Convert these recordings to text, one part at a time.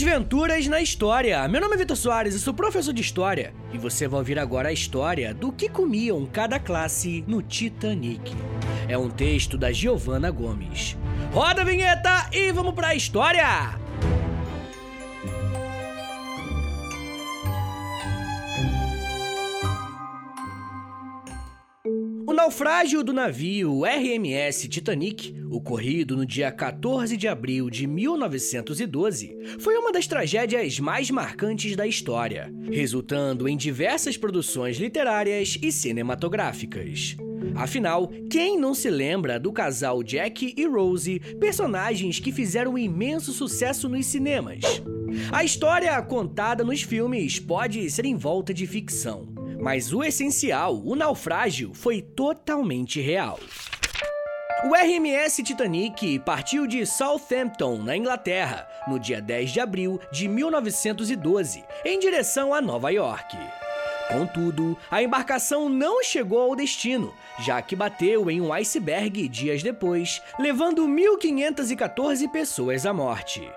Desventuras na História. Meu nome é Vitor Soares e sou professor de História. E você vai ouvir agora a história do que comiam cada classe no Titanic. É um texto da Giovanna Gomes. Roda a vinheta e vamos pra história! Naufrágio do navio RMS Titanic, ocorrido no dia 14 de abril de 1912, foi uma das tragédias mais marcantes da história, resultando em diversas produções literárias e cinematográficas. Afinal, quem não se lembra do casal Jack e Rose, personagens que fizeram um imenso sucesso nos cinemas? A história contada nos filmes pode ser em volta de ficção, mas o essencial, o naufrágio, foi totalmente real. O RMS Titanic partiu de Southampton, na Inglaterra, no dia 10 de abril de 1912, em direção a Nova York. Contudo, a embarcação não chegou ao destino, já que bateu em um iceberg dias depois, levando 1.514 pessoas à morte.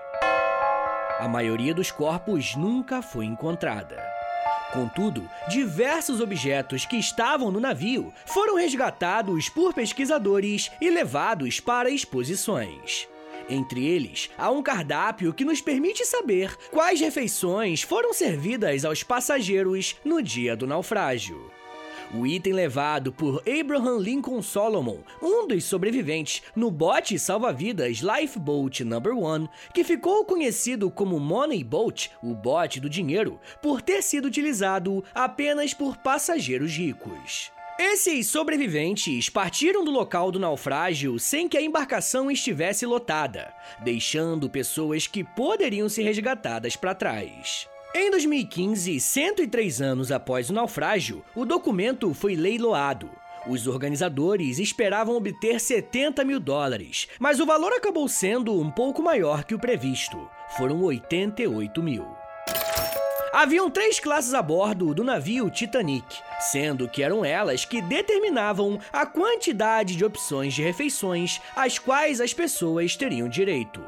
A maioria dos corpos nunca foi encontrada. Contudo, diversos objetos que estavam no navio foram resgatados por pesquisadores e levados para exposições. Entre eles, há um cardápio que nos permite saber quais refeições foram servidas aos passageiros no dia do naufrágio. O item levado por Abraham Lincoln Solomon, um dos sobreviventes, no bote salva-vidas Lifeboat No. 1, que ficou conhecido como Money Boat, o bote do dinheiro, por ter sido utilizado apenas por passageiros ricos. Esses sobreviventes partiram do local do naufrágio sem que a embarcação estivesse lotada, deixando pessoas que poderiam ser resgatadas para trás. Em 2015, 103 anos após o naufrágio, o documento foi leiloado. Os organizadores esperavam obter 70 mil dólares, mas o valor acabou sendo um pouco maior que o previsto. Foram 88 mil. Haviam três classes a bordo do navio Titanic, sendo que eram elas que determinavam a quantidade de opções de refeições às quais as pessoas teriam direito.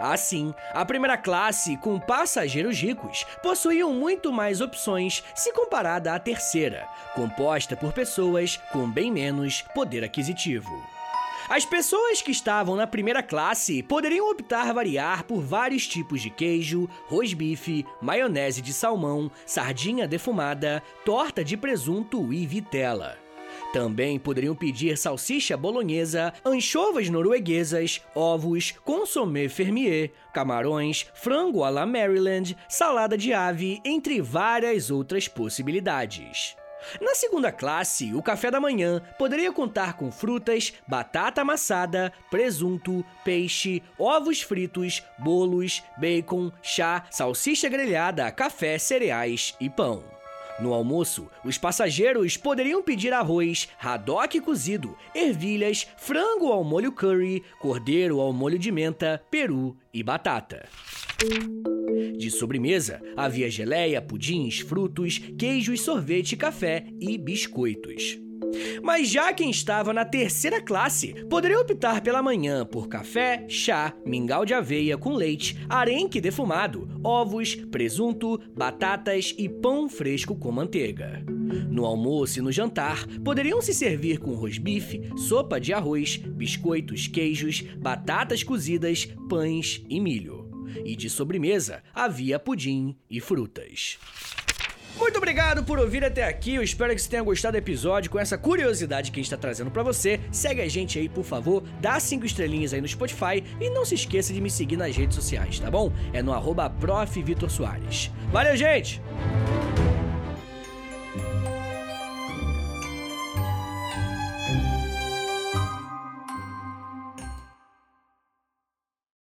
Assim, a primeira classe, com passageiros ricos, possuíam muito mais opções se comparada à terceira, composta por pessoas com bem menos poder aquisitivo. As pessoas que estavam na primeira classe poderiam optar variar por vários tipos de queijo, rosbife, maionese de salmão, sardinha defumada, torta de presunto e vitela. Também poderiam pedir salsicha bolonhesa, anchovas norueguesas, ovos, consomé fermier, camarões, frango à la Maryland, salada de ave, entre várias outras possibilidades. Na segunda classe, o café da manhã poderia contar com frutas, batata amassada, presunto, peixe, ovos fritos, bolos, bacon, chá, salsicha grelhada, café, cereais e pão. No almoço, os passageiros poderiam pedir arroz, haddock cozido, ervilhas, frango ao molho curry, cordeiro ao molho de menta, peru e batata. De sobremesa, havia geleia, pudins, frutos, queijos, sorvete, café e biscoitos. Mas já quem estava na terceira classe poderia optar pela manhã por café, chá, mingau de aveia com leite, arenque defumado, ovos, presunto, batatas e pão fresco com manteiga. No almoço e no jantar, poderiam se servir com rosbife, sopa de arroz, biscoitos, queijos, batatas cozidas, pães e milho. E de sobremesa, havia pudim e frutas. Muito obrigado por ouvir até aqui. Eu espero que você tenha gostado do episódio com essa curiosidade que a gente está trazendo para você. Segue a gente aí, por favor, dá cinco estrelinhas aí no Spotify e não se esqueça de me seguir nas redes sociais, tá bom? É no arroba Valeu, gente!